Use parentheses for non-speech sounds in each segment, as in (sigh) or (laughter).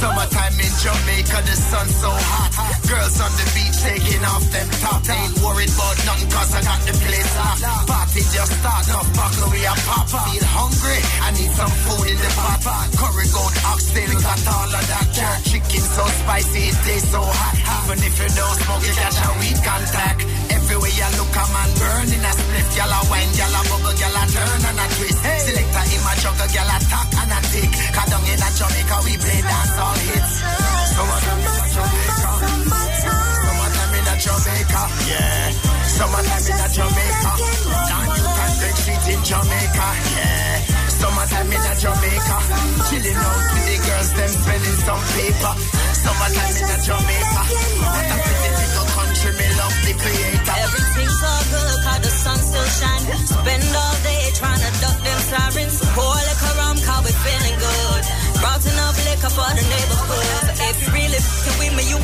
Summertime in Jamaica, the sun's so hot. Girls on the beach taking off them top. Ain't worried about nothing cause I got the place locked. Party just start, no buckle we a pop. Feel hungry, I need some food in the pot. Curry goat, oxtail, got all of that. Jerk chicken so spicy, it tastes so hot. Even if you don't smoke, you got a weed contact. Everywhere you look, a man burning a split. Gyal a wine, gyal a bubble, gyal a turn and a twist. Hey. Selector in my juggle, gyal a talk and a tick. Cause down in a Jamaica, we play dance all hits. Summertime in a Jamaica. Summertime in a Jamaica. Yeah. Summertime in a Jamaica. Down you can drink street in Jamaica. Yeah. Summertime in a Jamaica. Chilling out with the girls, them spending some paper. Summertime in a Jamaica. What a pretty little country, me love the creator. Everything's all good, cause the sun still shining. Spend all day trying to duck them sirens. Pour liquor rum, cause we feeling good. Brought enough liquor for the neighborhood.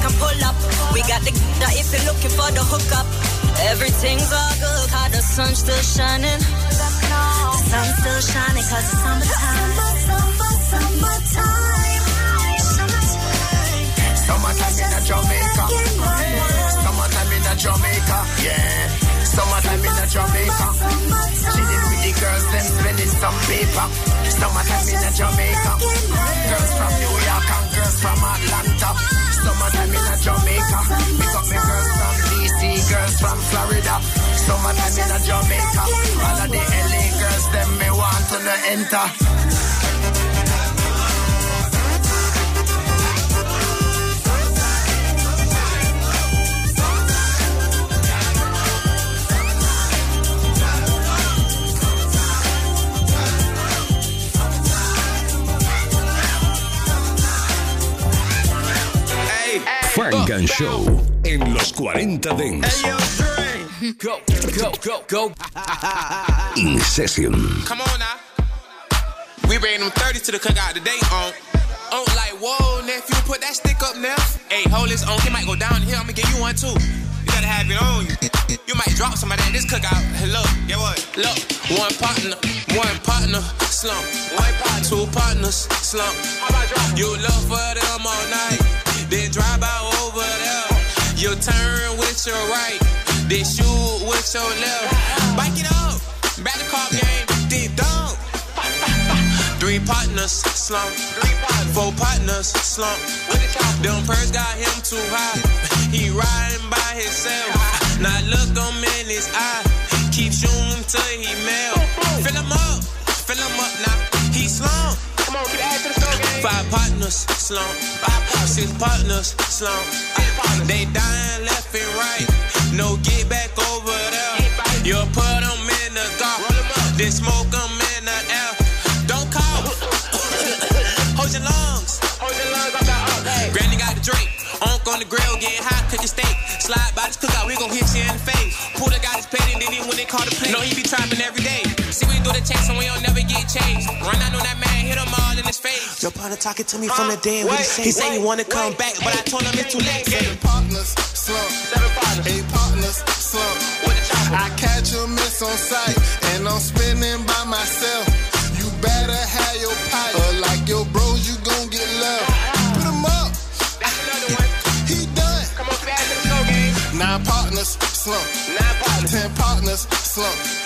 Can pull up. We got the that if you're looking for the hookup. Everything's all good, cause the sun's still shining. The sun's still shining, cause it's summertime. Summertime in a Jamaica. Summertime in Jamaica. Yeah. Summertime in a Jamaica. Chilling with the girls, them spending some paper. Summertime in Jamaica. Girls from New York and girls from Atlanta. Summertime in a Jamaica. Pick up me girls from DC, girls from Florida. Summertime in a Jamaica. All of the LA girls, them me want to enter. And Show en los 40 Dents. Go, go, go, go. In Session. Come on now. We bring them 30 to the cookout today on. On like, whoa, nephew, put that stick up, Neff. Hey, hold this on. It might go down here. I'ma give you one too. You gotta have it on you. You might drop some of. This cookout. Look, get what? Look, one partner, one partner, slump. One partner, two partners, slump. How about drop? You love for them all night. Then drive out. You turn with your right. Then shoot with your left. Bike it up. Back the car game. Then dunk. Three partners, slump. Four partners, slump. Them purse got him too high. He riding by himself. Now look him in his eye. Keep shooting till he melt. Fill him up, fill him up now. He slump. Come on, get add to the. Five partners, slump. Six partners, slump. They dying left and right. No get back over there. You put them in the dark. Then smoke them in the air. Don't call. Hold your lungs. Hold your lungs up the Granny got the drink. Unk on the grill, getting hot, cooking steak. Slide by this cookout, we gon' hit you in the face. Puller got his plate and then he when they call the plate. No, he be trapping every day. See, we do the chase and we don't never get changed. Run out on that man, hit him in his face. Your partner talking to me from the uh, day what he say. He say he wanna come back, but I told him it's too late. Seven partners, slump. Seven partners. Eight partners, slump. With the chopper. I catch a miss on sight, and I'm spinning by myself. You better have your pipe, or like your bros, you gon' get left. Put 'em up, That's another one. he done. Come on, to the store game. Nine partners, slump. Nine partners. Ten partners, slump.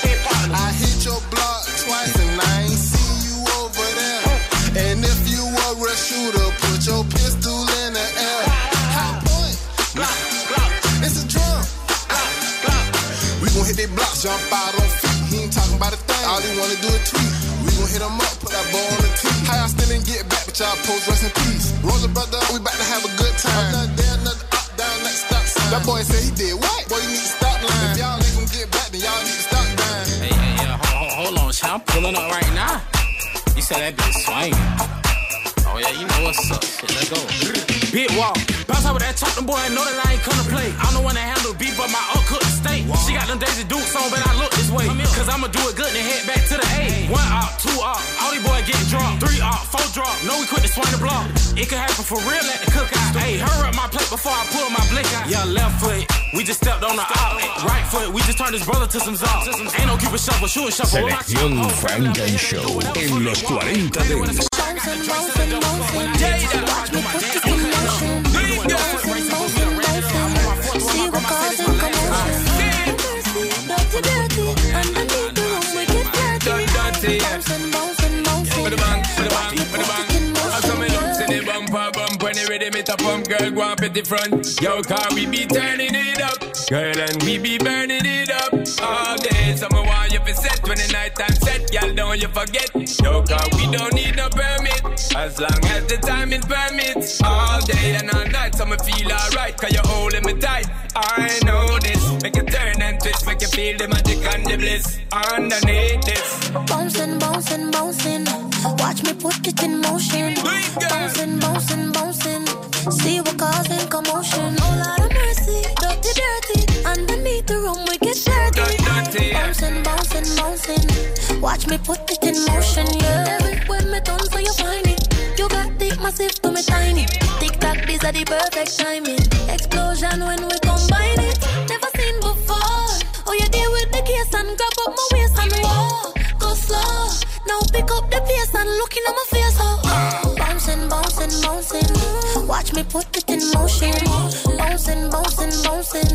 Jump out on feet. He ain't talking about a thing. All he wanna do is tweet. We gon' hit him up, put that ball on the tee. How y'all still and get back, but y'all post rest in peace. Roll the brother, we bout to have a good time. Another day, another up, down, next stop sign. That boy said he did what? Boy, you need to stop lying. If y'all ain't gon' get back, then y'all need to stop dying. Hey, hey, yeah, hold, hold, hold on, child. I'm pulling up right now. You said that bitch swinging. Oh, yeah, you know what's up. Shit, let's go. Big walk. Bounce out with that talking boy, I know that I ain't come to play. I'm the one that handle beat, but my uncle the state. She got them Daisy Dukes on, but I look this way. Cause I'ma do it good and head back to the A. One out, two out, all these boys getting dropped. Three out, four drop. No, we quit to swing the block. It could happen for real at the cookout. Hey, hurry up my plate before I pull my blick out. Yeah, left foot, we just stepped on the outlet. Right foot, we just turned his brother to some zop. Ain't no keep a shuffle, shoot and shuffle. Selección Frank and Show en los 40 Dents. Girl go up at the front. Yo, car we be turning it up, girl, and we be burning it up all day. Summer want you for set when the night time set, girl, don't you forget. Yo, car we don't need no permit as long as the time it permits. All day and all night, I'ma feel alright, cause you're holding me tight. I know this, make you turn and twist, make you feel the magic and the bliss underneath this. Bouncing, bouncing, bouncing. Watch me put it in motion. Bouncing, bouncing, bouncing. See what causing commotion. Oh Lord of mercy, dirty, dirty. Underneath the room we get dirty. Dirty. Bouncing, bouncing, bouncing. Watch me put it in motion, yeah. Everywhere me turn, so you find it. You got the massive to me tiny. Tic tac, these are the perfect timing. Explosion when we combine it. Never seen before. Oh, you deal with the case and grab up my waist and roll. Go slow. Now pick up the pace and look in my face. Oh, bouncing, bouncing, bouncing. Watch me put it in motion. Bouncing, bouncing, bouncing.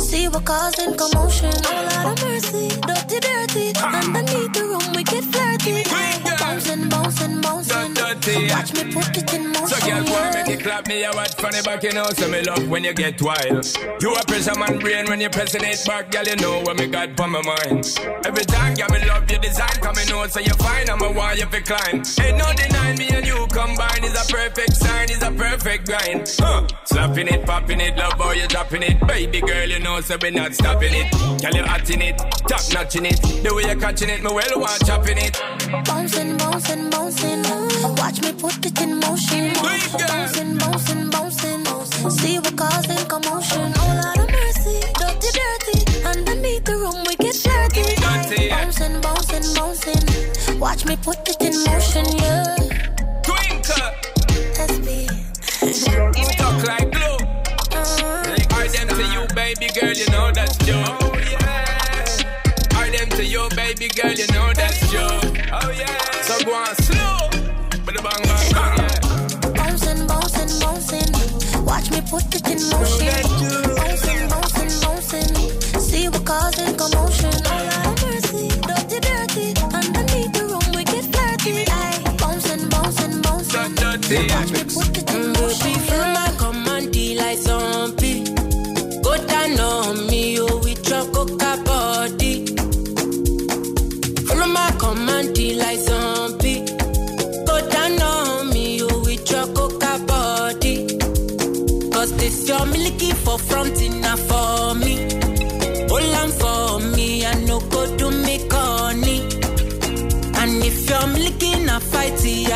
See what causing commotion. Oh, Lord of mercy, dirty, dirty. Underneath the room we get flirty. Bouncing, bouncing, bouncing. Watch me put it in motion. So girl, go and make it clap me a watch from the back, you know, so me love when you get wild. You a pressure man brain when you pressing it back, girl, you know what me got on my mind. Every time, girl, me love your design, coming out so you fine, I'm a why you fi climb. Ain't no denying me and you combine is a perfect sign, is a perfect grind. Huh. Slapping it, popping it, love how you dropping it. Baby girl, you know, so we not stopping it. Girl, you hot in it, top notching it. The way you catching it, me well want chopping it. Bouncing, bouncing, bouncing. Watch me put it in motion. Bouncing, bouncing, bouncing. See what causing commotion. Oh Lord of mercy, dirty, dirty. Underneath the room we get dirty. Bouncing, bouncing, bouncing. Watch me put it in motion, yeah. Twinkle, SB. stuck like glue. Uh, Are them to you, baby girl, you know that's true. Oh yeah. Are them to you, baby girl, you know that's the bang bang bang, bouncing, bouncing, bouncing. Watch me put it in motion. Bouncing, bouncing, bouncing. See what causing commotion. Oh mercy, dirty, dirty. Underneath the room we get flirty. Bouncing, bouncing, bouncing. Watch me put it in motion.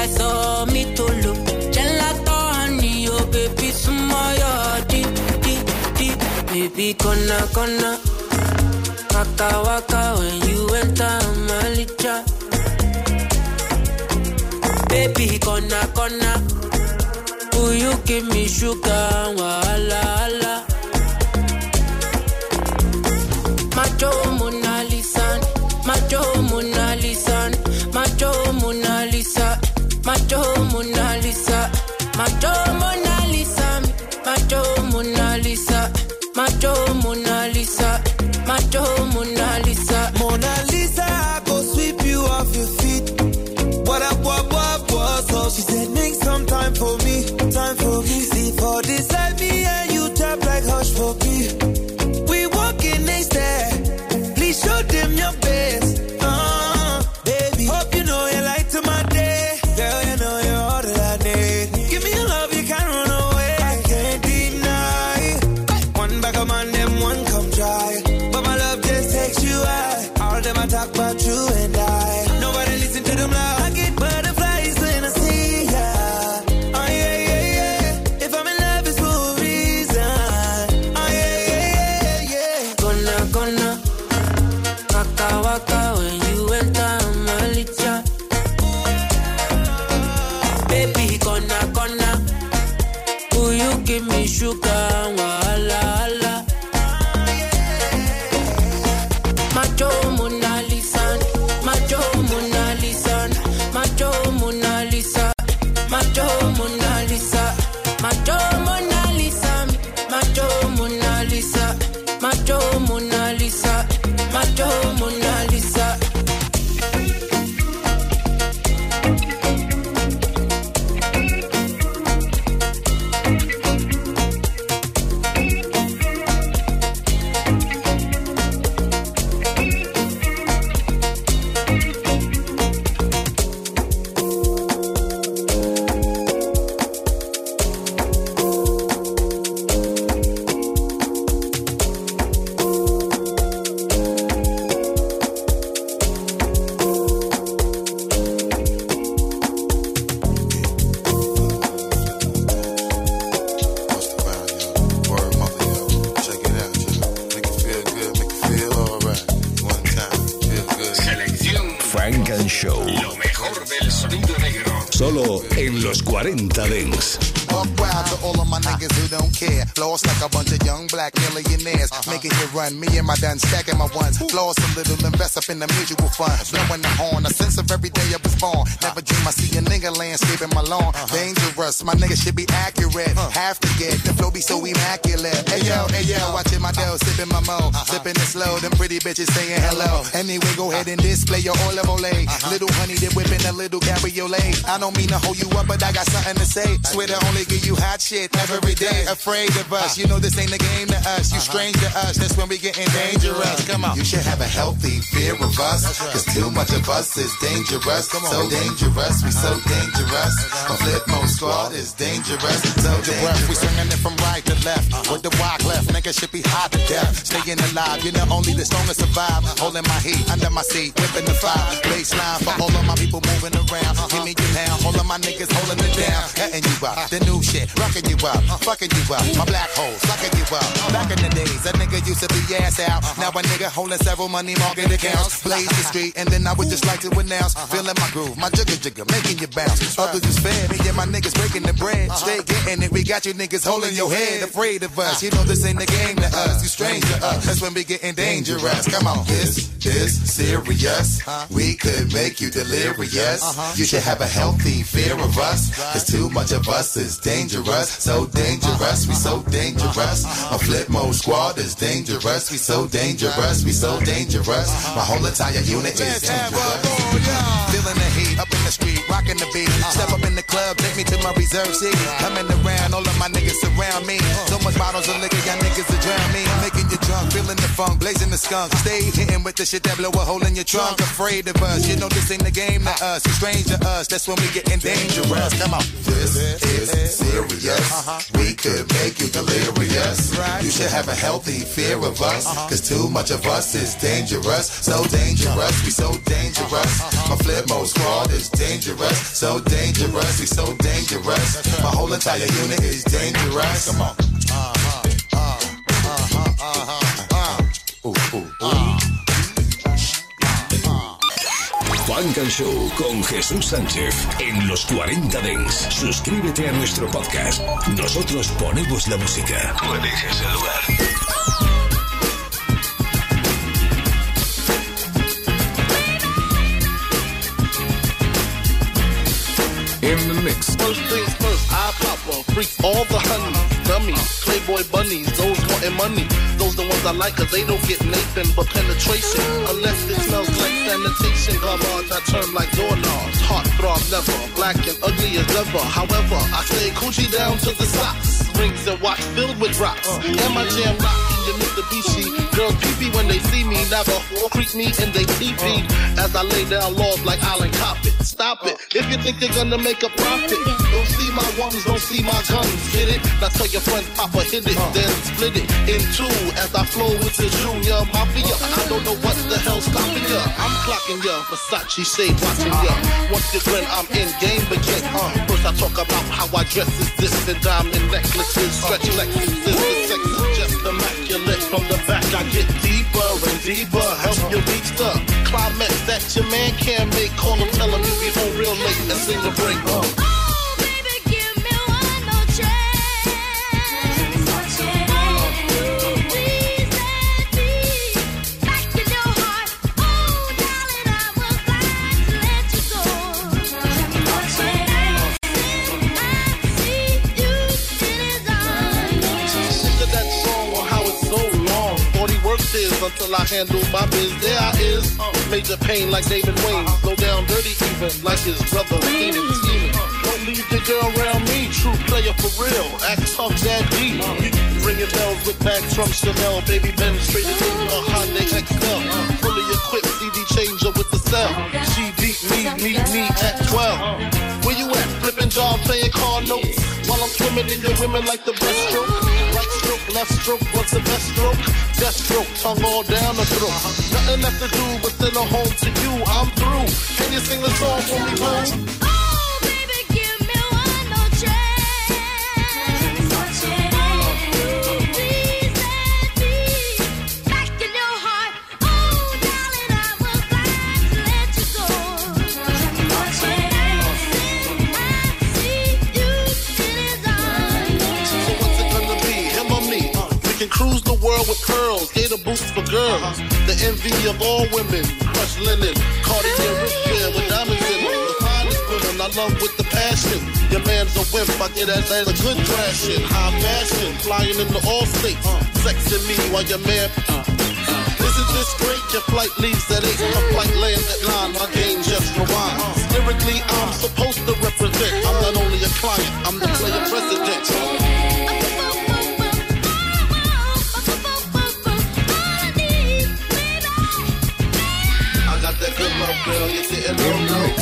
Me to look. Gelato honey, oh baby, smile, deep. Baby, gonna, gonna. Waka, waka, when you enter my licha. Baby, gonna, gonna. Will you give me sugar, wala, wala. Macho Mona landscaping my lawn. Dangerous, my nigga should be accurate. Have to get the flow be so immaculate. Hey yo, hey yo, watching my dough, sipping my mo. Sipping it slow, them pretty bitches saying hello. Anyway, go ahead and display your olive ole. Little honey, they whipping a little cabriolet. I don't mean to hold you up, but I got something to say. Swear to only give you hot shit every day. Afraid of us, you know this ain't a game to us. You strange to us, that's when we getting dangerous. Come on. You should have a healthy fear of us, cause too much of us is dangerous. So dangerous, we so dangerous. A flip mode squad is dangerous. So dangerous. We swinging it from right to left. With the walk left, nigga should be hot to death. Staying alive, you know only the strongest survive. Holding my heat under my seat, whipping the fire. Baseline for all of my people moving around. Give me your pound, all of my niggas holding it down. Cutting you up, the new shit, rocking you up, fucking you up. My black hole, sucking you up. Back in the days, a nigga used to be ass out. Now a nigga holding several money market accounts. Blaze the street, and then I would just like to announce. Feeling my groove, my jigger jigger, making you bounce. Others is fed, me and my niggas breaking the bread. Uh-huh. Straight getting it, we got you niggas holding your head, afraid of us. Uh. You know this ain't the game to us, you strange to uh. us. That's when we getting dangerous. Come on, this is serious. We could make you delirious. Uh-huh. You should have a healthy fear of us. Cause too much of us is dangerous. So dangerous, we so dangerous. Uh-huh. A flip mode squad is dangerous. We so dangerous, we so dangerous. My whole entire unit is dangerous. Feeling the heat up in the street, rocking the beat. Step up in the club, take me to my reserve seat. Coming around, all of my niggas surround me. So much bottles of liquor, y'all niggas to drown me. Making you drunk, feeling the funk, blazing the skunk. Stay hitting with the shit that blow a hole in your trunk. Afraid of us, you know this ain't the game to us. It's strange to us, that's when we getting dangerous. Come on. This is serious. Uh-huh. We could make you delirious. You should have a healthy fear of us. Uh-huh. Cause too much of us is dangerous. So dangerous, we so dangerous. Uh-huh. My flip mode squad is dangerous. So dangerous, we so dangerous. My whole entire unit is dangerous. Come on. Ooh, ooh, ooh. Funk and Show con Jesús Sánchez en los 40 Dents. Suscríbete a nuestro podcast. Nosotros ponemos la música. No dejes el lugar. All the honey, dummies, playboy bunnies, those wanting money. Those the ones I like cause they don't get Nathan but penetration. Unless it smells like sanitation. Garbage I turn like doorknobs. Heart throb never, black and ugly as ever. However, I stay coochie down to the socks. Rings and watch filled with rocks. And my jam rocky and Mitsubishi. Girls pee when they see me, never creep me and they TV. As I lay down laws like Island Coppet. Stop it. If you think they're gonna make a profit, don't see my ones, don't see my guns. Get it? Now tell your friend Papa hit it, then split it in two as I flow with the junior mafia. I don't know what the hell's stopping ya. I'm clocking ya, Versace shade watching ya. Once you grin, I'm in game again. Uh, first I talk about how I dress is this and diamond necklaces, stretch Lexuses, the sex is just immaculate. From the back I get deeper and deeper, help you reach the climax that your man can't make. Call him, tell him you be home real late and sing the break. Uh. Until I handle my biz. There I is. Major pain like David Wayne. Uh-huh. Slow down dirty even like his brother mm-hmm. Steven Steven. Don't leave the girl around me. True player for real. Act tough, that deep. Uh-huh. Ringing bells with bags from Chanel. Baby Ben straight into a Hyundai XL. Uh-huh. Fully equipped CD changer with the cell. She beat me, meet me at 12. Flipping job, playing car notes. While I'm swimming in your women like the breaststroke. Right stroke, left stroke, what's the best stroke? Death stroke, tongue all down the throat. Nothing left to do but send her home to you. I'm through. Can you sing the song for me, boo? World with curls, gator boots for girls. Uh-huh. The envy of all women, crushed linen, Cartier wristband with diamonds in them. The finest women I love with the passion. Your man's a wimp, I get as as a good thrashing. High fashion, flying into all states. Uh-huh. Sexing me while your man. Uh-huh. Isn't this great? Your flight leaves at 8, my flight lands at 9, my game just rewind. Lyrically, I'm supposed to represent. I'm not only a client, I'm the player president. That good love, girl, you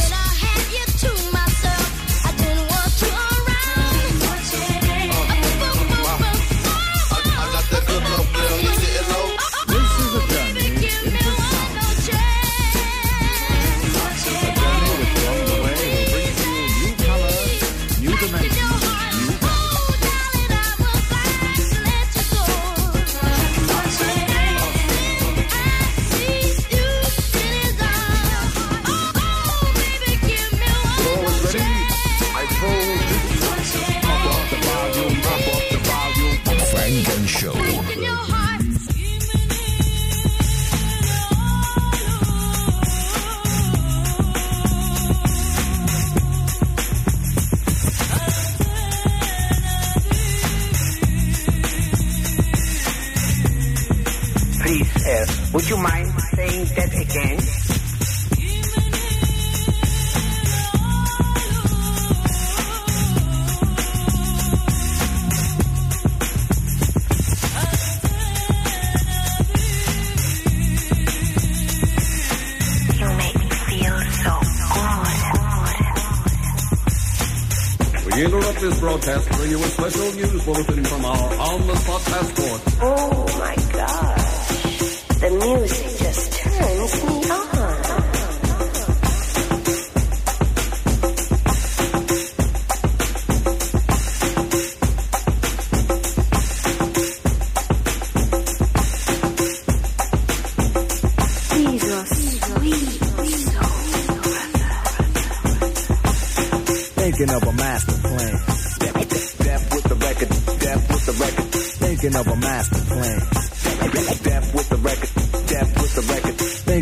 this broadcast bring you a special news bulletin from our on-the-spot passport. Oh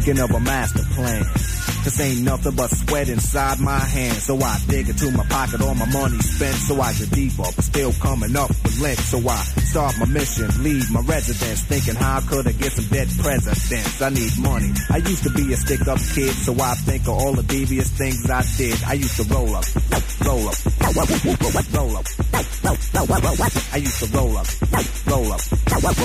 Thinking of a master plan. This ain't nothing but sweat inside my hands. So I dig into my pocket, all my money spent. So I get deeper, but still coming up with lint. So I start my mission, leave my residence. Thinking how could I get some dead presidents? I need money. I used to be a stick up kid, so I think of all the devious things I did. I used to roll up, roll up, roll up, roll up. I used to roll up, roll up, roll,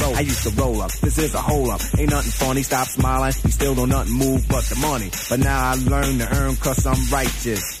roll. I used to roll up. This is a hole up. Ain't nothing funny. Stop smiling. You still don't nothing move but the money. But now I learn to earn cause I'm righteous.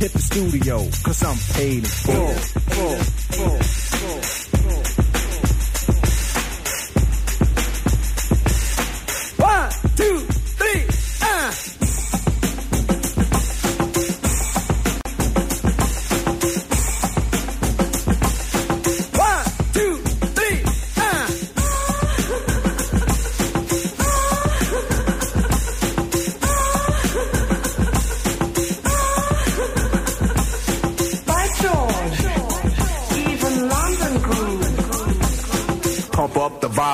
hit the studio, cause I'm paid in full. full, full, full. One,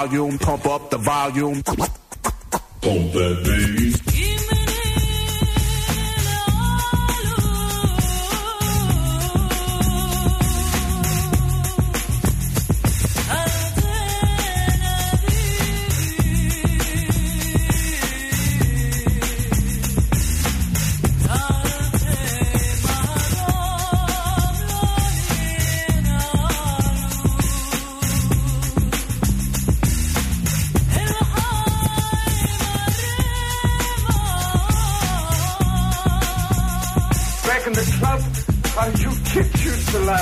volume, pump up the volume. Pump that bass.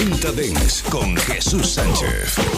40 Dents con Jesús Sánchez.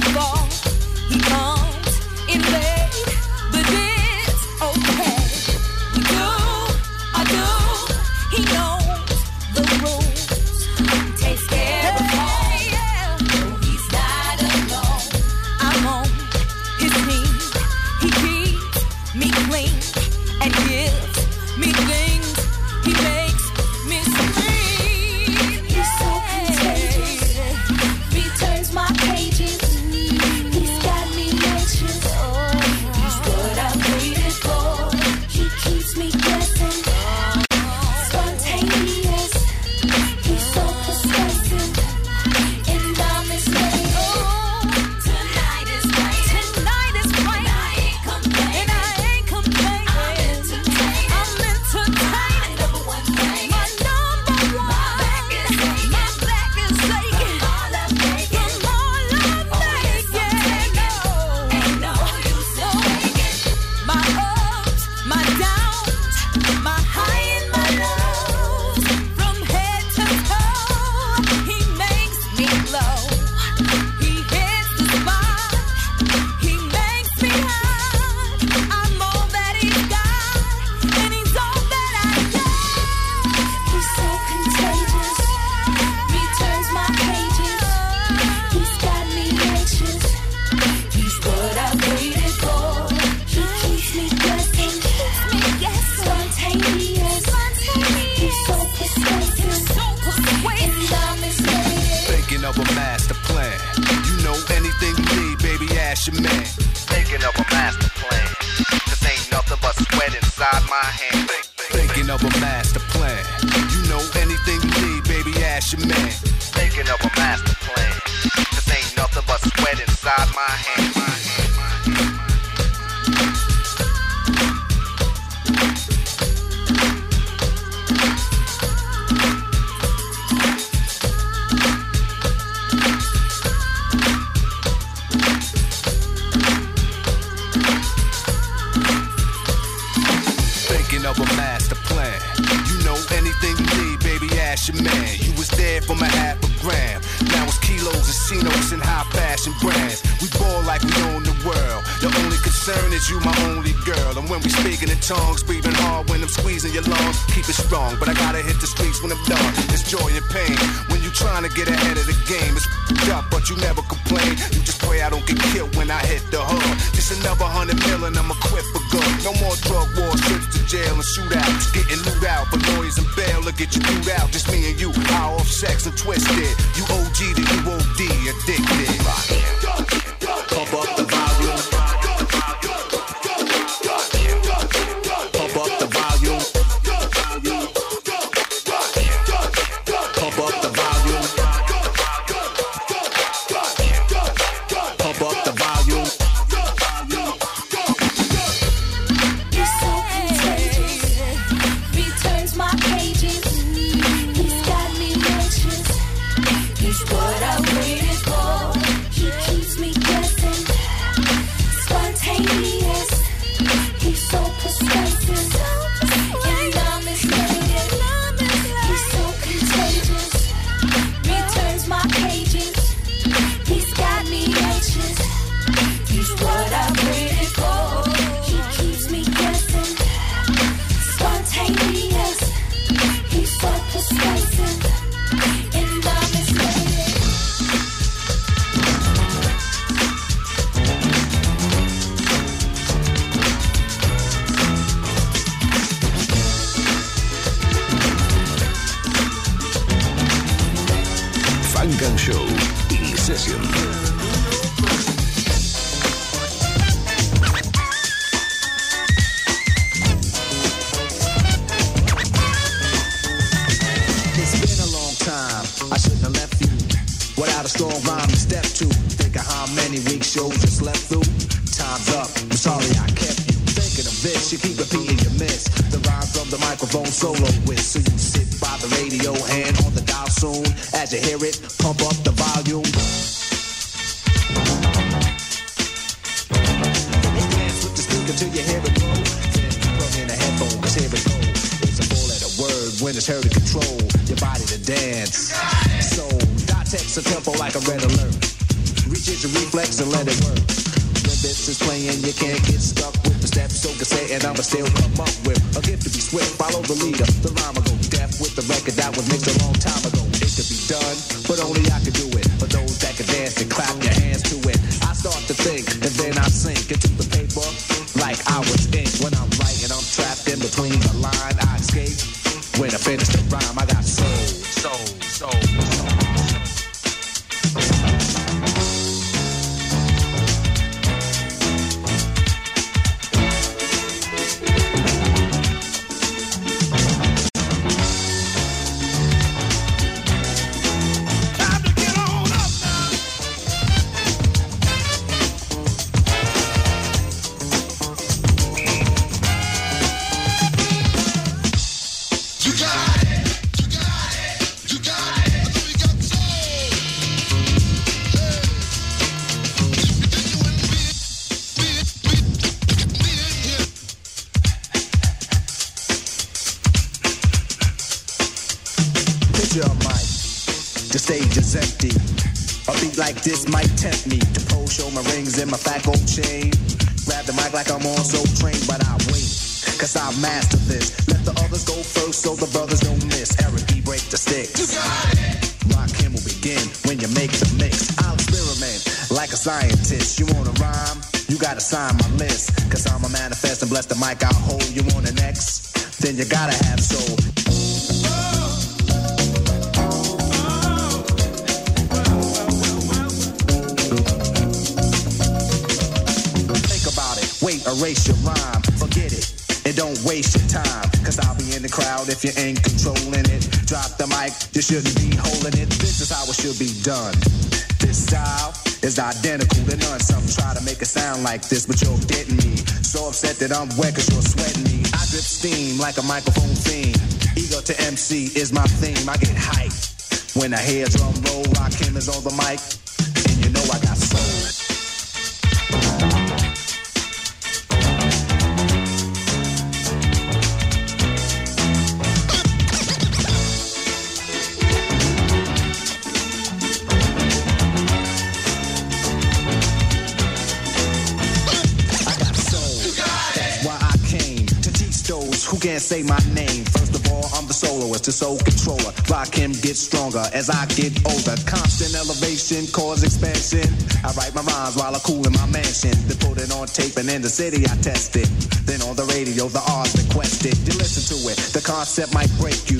before. A master plan. You know anything you need, baby, ask your man. Thinking of a master plan. Cause ain't nothing but sweat inside my hand. Is you, my only girl. And when we speaking in tongues, breathing hard when I'm squeezing your lungs. Keep it strong, but I gotta hit the streets when I'm done. It's joy and pain. When you trying to get ahead of the game, it's up, but you never complain. You just pray I don't get killed when I hit the hood. Just another hundred million, I'm equipped for good. No more drug wars, trips to jail and shootouts. Getting loot out, for lawyers and bail will get you out. Just me and you, high off sex and twisted. You OG to you OD, addicted. Pump like I'm on so trained, but I wait, cause I master this. Let the others go first so the brothers don't miss. Eric B. break the sticks. You got it! Rock him will begin when you make the mix. I'll experiment like a scientist. You wanna rhyme? You gotta sign my list. Cause I'm a manifest and bless the mic I'll hold. You on the next. Then you gotta have shouldn't be holding it. This is how it should be done. This style is identical to none. Some try to make it sound like this, but you're getting me. So upset that I'm wet cause you're sweating me. I drip steam like a microphone fiend. Ego to MC is my theme. I get hyped when I hear drum roll. Rock him is on the mic, can't say my name. First of all, I'm the soloist, the soul controller. Rock him, get stronger as I get older. Constant elevation, cause expansion. I write my rhymes while I cool in my mansion. Then put it on tape and in the city I test it. Then on the radio, the R's requested. You listen to it, the concept might break you.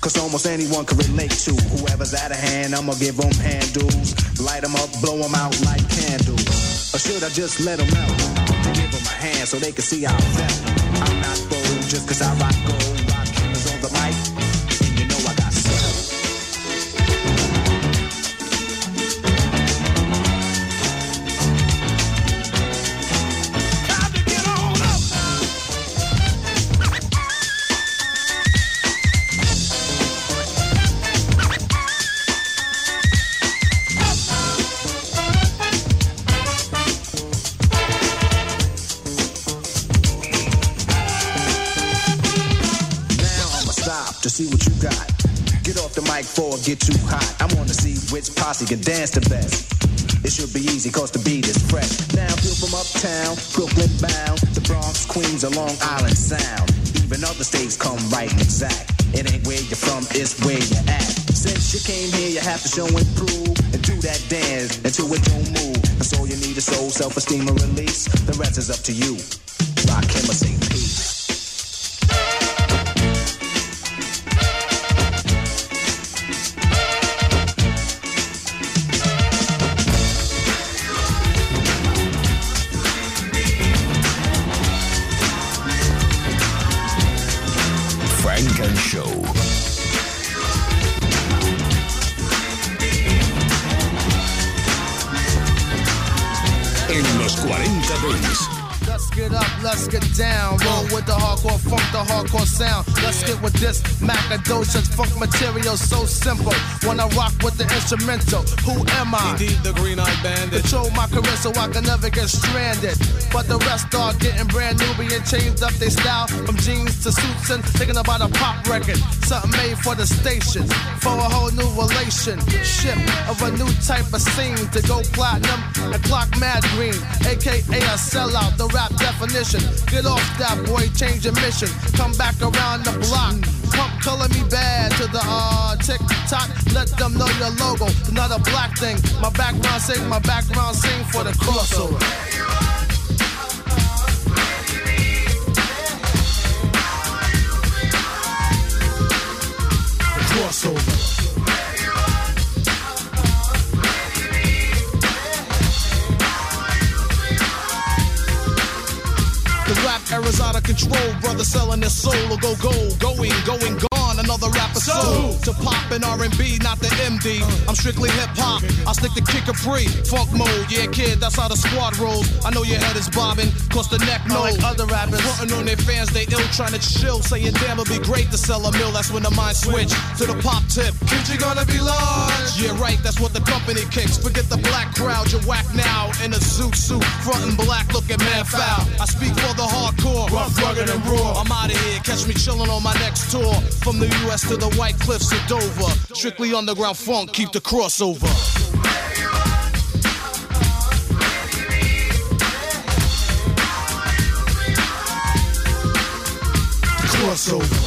Cause almost anyone can relate to whoever's out of hand. I'ma give them handles, light them up, blow them out like candles. Or should I just let them out? Give them a hand so they can see how I felt. Just cause I rock gold. Get too hot. I wanna see which posse can dance the best. It should be easy cause the beat is fresh. Now feel from uptown, Brooklyn bound, the Bronx, Queens, or Long Island Sound. Even other states come right and exact. It ain't where you're from, it's where you're at. Since you came here, you have to show and prove and do that dance until it don't move. That's all you need is soul, self-esteem, and release. The rest is up to you. Frank and Show. En los 40 Dents. Let's get up, let's get down. Roll with the hardcore funk, the hardcore sound. Let's get with this Macadocious funk material, so simple. When I rock with the instrumental, who am I? Indeed, the green eyed bandit. Control my career so I can never get stranded. But the rest are getting brand new, being changed up their style from jeans to suits and thinking about a pop record. Something made for the station, for a whole new relationship of a new type of scene to go platinum and clock mad green, aka a sellout. The rap definition. Get off that boy, change your mission. Come back around the block. Pump color me bad to the uh tick tock. Let them know your logo. Not a black thing. My background sing, my background sing for the crossover. The crossover. Era's out of control, brother selling their soul or go gold, going, going, Another rapper soul to pop in R&B, not the MD. I'm strictly hip hop. I stick to kick a free, funk mode. Yeah, kid, that's how the squad rolls. I know your head is bobbing, cause the neck knows. Like other rappers, frontin' on their fans, they ill trying to chill, saying damn, it'd be great to sell a mill. That's when the mind switch to the pop tip. Kid, you gonna be large. Yeah, right. That's what the company kicks. Forget the black crowd, you're whack now in a zoot suit, frontin' black, looking man foul. I speak for the hardcore, rough, rugged, and raw. I'm out of here. Catch me chillin' on my next tour. From the U.S. to the White Cliffs of Dover. Strictly underground funk, keep the crossover. Crossover.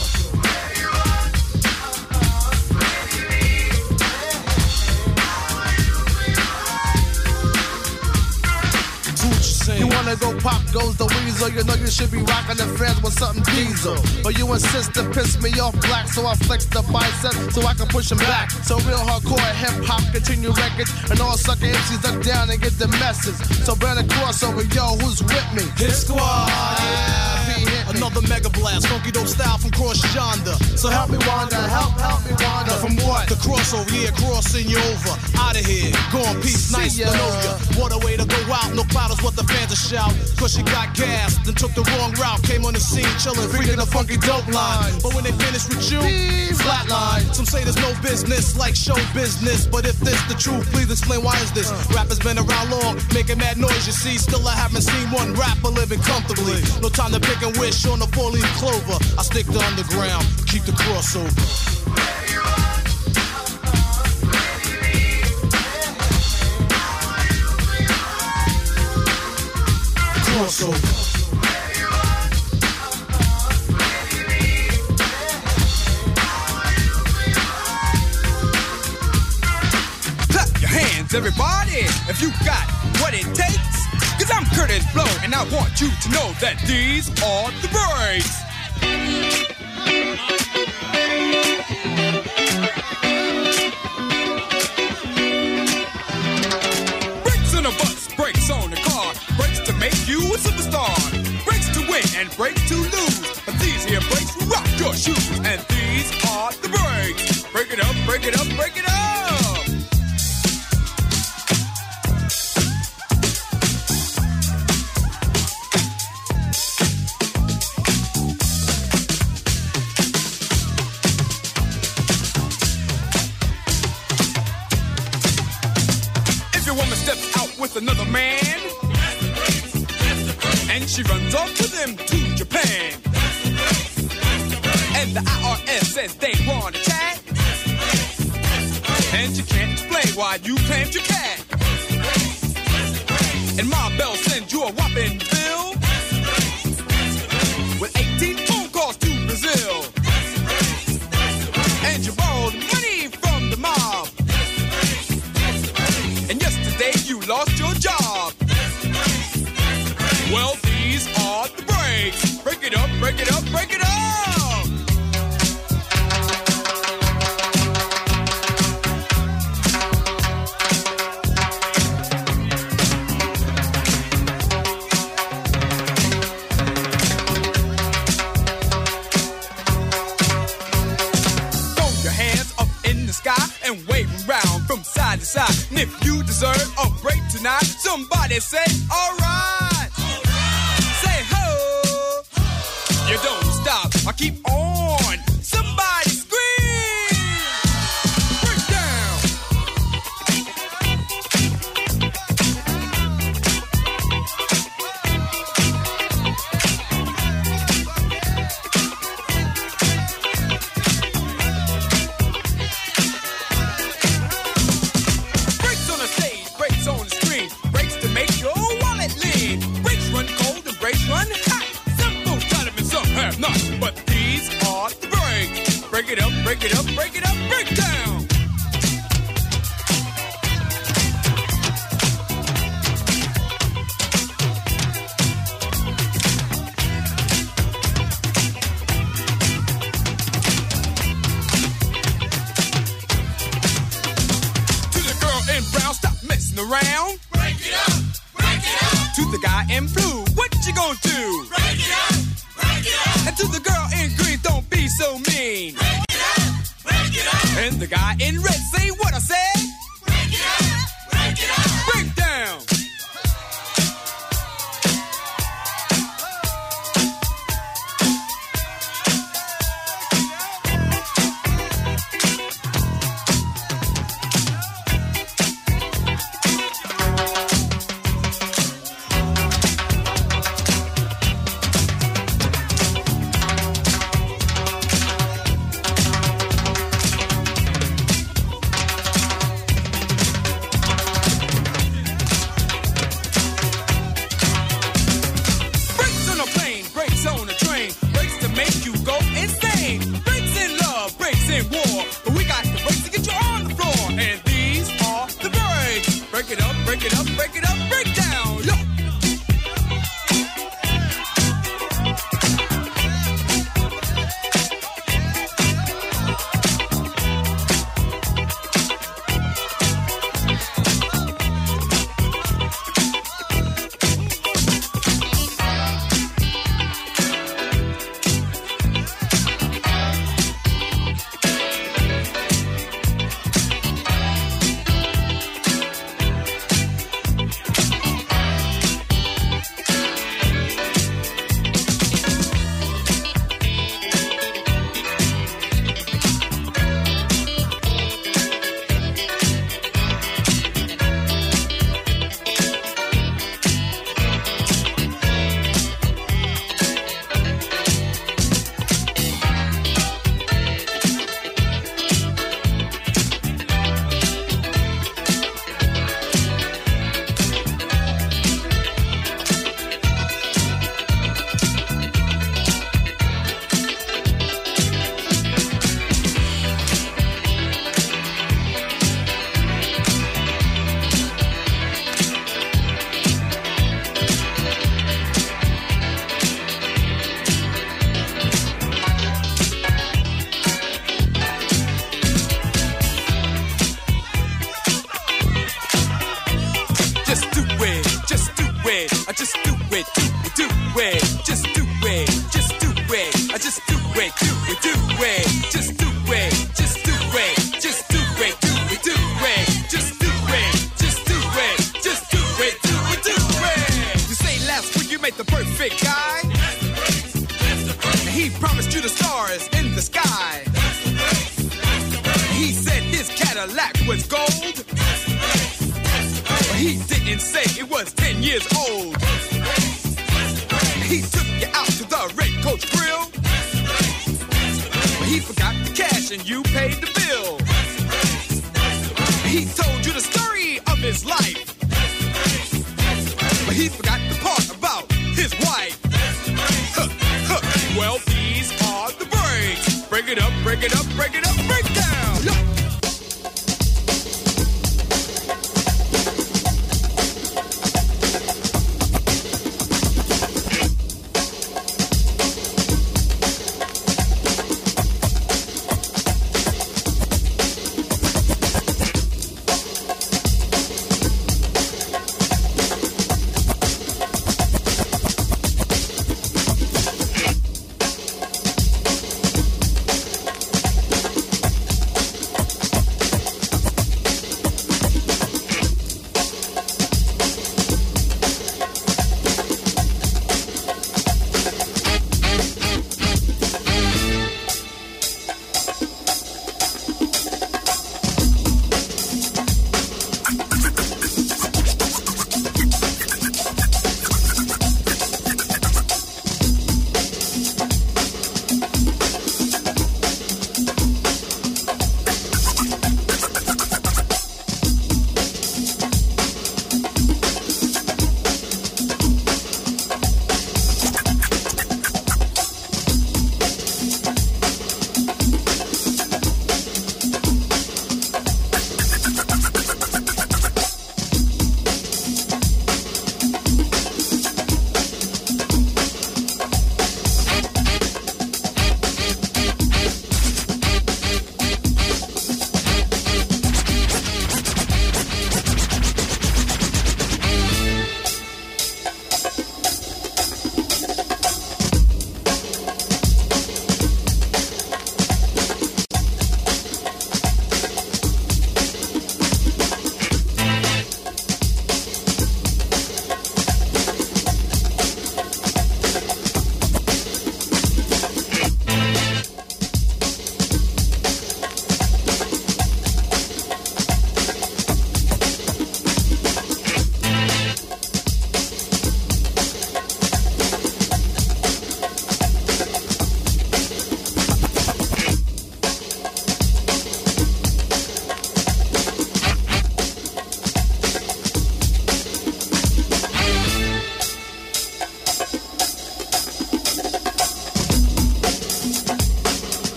Go pop goes the weasel. You know you should be rocking the fans with something diesel. But you insist to piss me off black, so I flex the bicep so I can push him back. So real hardcore hip hop continue records, and all sucker MCs duck down and get the message. So a crossover, yo, who's with me? Hit squad. Another mega blast, funky dope style from cross yonder. So help me wander, help, help me wander. From what? The crossover, yeah, crossing you over. Out of here, gone peace, nice to know ya. What a way to go out, no cloud is what the fans are shout. Cause you got gassed, then took the wrong route. Came on the scene, chillin', freaking the funky dope line. But when they finish with you, flatline. Some say there's no business like show business. But if this the truth, please explain why is this? Rappers been around long, making mad noise, you see. Still, I haven't seen one rapper living comfortably. No time to pick and wish on a four leaf clover. I stick to underground, keep the crossover. Crossover. Clap your hands, everybody, if you got what it takes. Cause I'm Curtis Blow, and I want you to know that these are the breaks. Brakes on a bus, brakes on a car, brakes to make you a superstar, brakes to win and brakes to he forgot the part about his wife. Huh, huh. Well, these are the breaks. Break it up, break it up, break it up.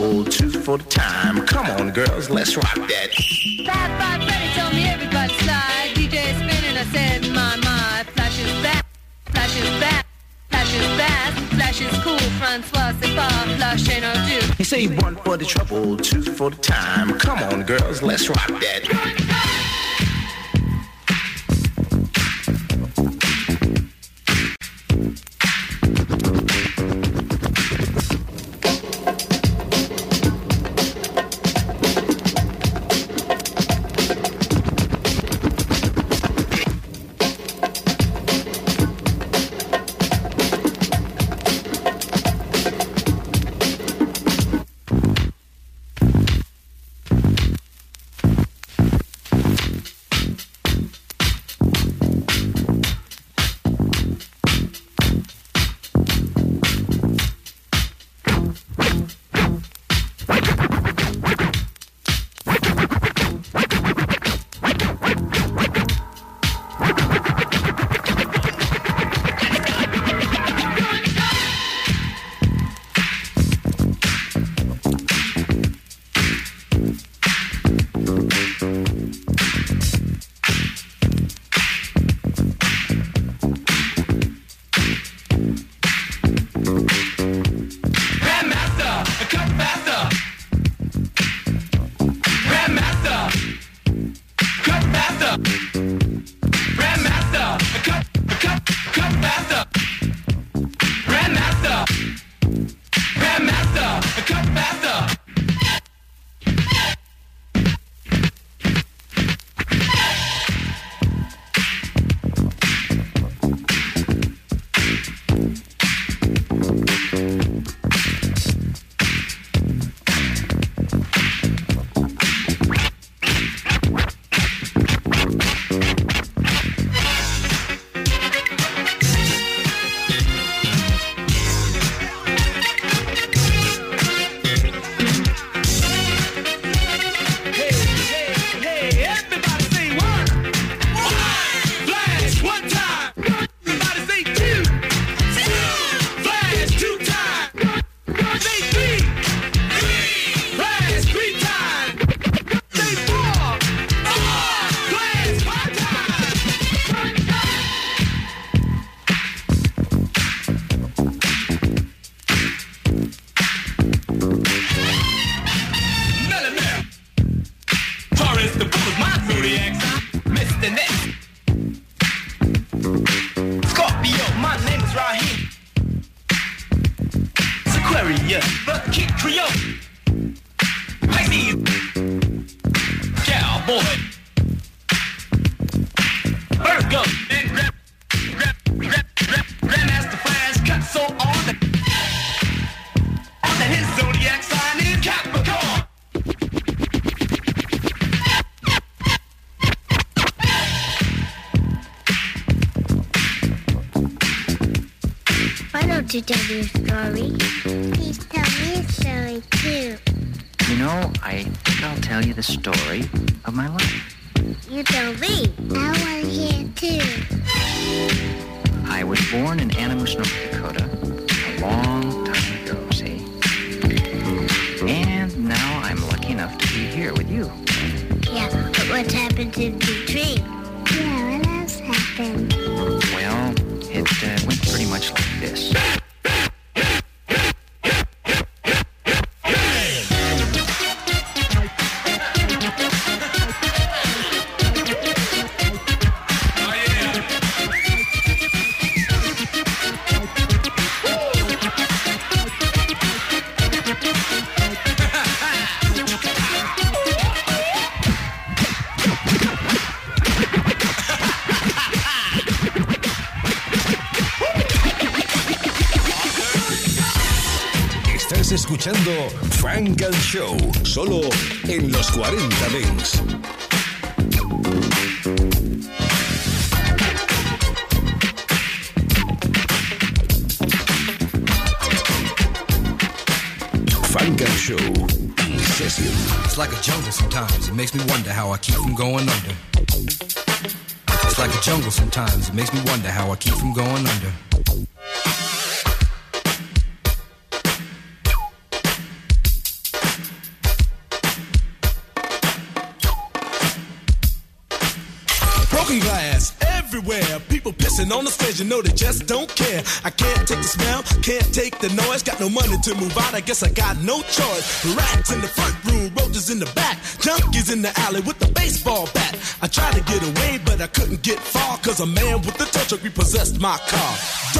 Trouble, two for the time. Come on, girls, let's rock that. Five, five, Freddy told me everybody slide. DJ spinning, I said, my, my. Flash is back, flash is back. Flash is fast, flash is cool. Francois, c'est pas flash ain't no do. You say one for the trouble, two for the time. My name is Raheem. Aquarius, the kid Creole. Pisces. Cowboy. Why don't you tell me a story? Please tell me a story too. You know, I think I'll tell you the story of my life. You tell me. I want to hear too. I was born in Animus, North Dakota, a long time ago, see? And now I'm lucky enough to be here with you. Yeah, but what happened in between? Yeah, Show, solo en los 40 Dents. Frank and Show session. It's like a jungle sometimes. It makes me wonder how I keep from going under. It's like a jungle sometimes. It makes me wonder how I keep from going under. Dancing on the stage, you know they just don't care. I can't take the smell, can't take the noise. Got no money to move out, I guess I got no choice. Rats in the front room, roaches in the back, junkies in the alley with the baseball bat. I tried to get away, but I couldn't get far, cause a man with a tow truck repossessed my car.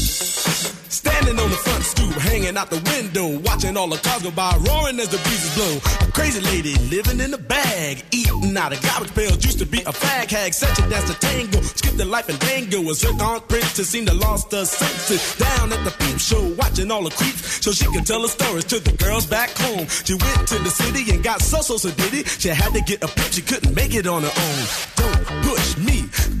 Standing on the front stoop, hanging out the window, watching all the cars go by, roaring as the breezes blow. A crazy lady living in a bag, eating out of garbage pails. Used to be a fag hag, such a dance to tango. Skipped the life and dango, and Sir Aunt Princess seemed to lost her senses. Down at the peep show, watching all the creeps, so she could tell her stories to the girls back home. She went to the city and got so so so did it. She had to get a pimp, she couldn't make it on her own. Don't push me,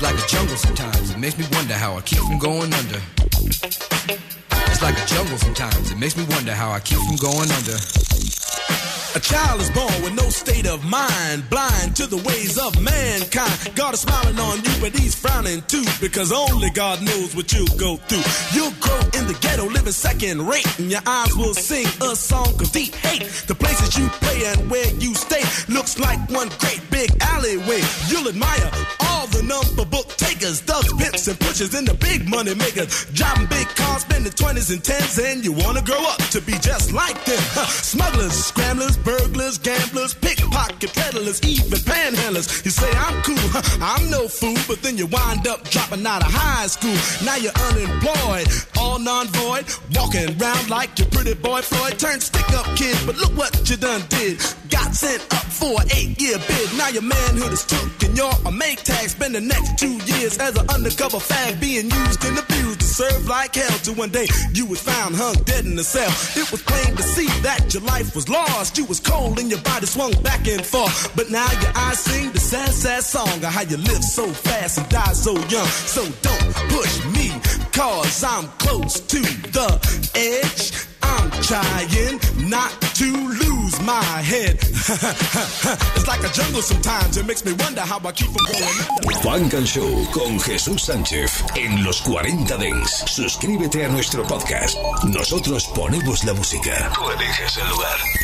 It's like a jungle sometimes. It makes me wonder how I keep from going under. It's like a jungle sometimes. It makes me wonder how I keep from going under. A child is born with no state of mind, blind to the ways of mankind. God is smiling on you, but he's frowning too, because only God knows what you'll go through. You'll grow in the ghetto, living second rate, and your eyes will sing a song of deep hate. The places you play and where you stay looks like one great big alleyway. You'll admire the number book takers, thugs, pimps, and pushers, and the big money makers. Driving big cars, spending 20s and 10s, and you wanna grow up to be just like them. Smugglers, scramblers, burglars, gamblers, pickpocket peddlers, even panhandlers. You say I'm cool, huh, I'm no fool, but then you wind up dropping out of high school. Now you're unemployed, all non-void, walking around like your pretty boy Floyd. Turned stick-up kid, but look what you done did. Got sent up for an eight-year bid. Now your manhood is took and you're a make tag. Spend the next two years as an undercover fag, being used and abused to serve like hell. Till one day you was found hung dead in a cell. It was plain to see that your life was lost. You was cold and your body swung back and forth. But now your eyes sing the sad, sad song of how you live so fast and die so young. So don't push me, cause I'm close to the edge. I'm trying not to lose my head. (laughs) it's like a jungle sometimes. It makes me wonder how I keep from going. Funk Show con Jesús Sánchez en los 40 Dents. Suscríbete a nuestro podcast. Nosotros ponemos la música. Tú eliges el lugar.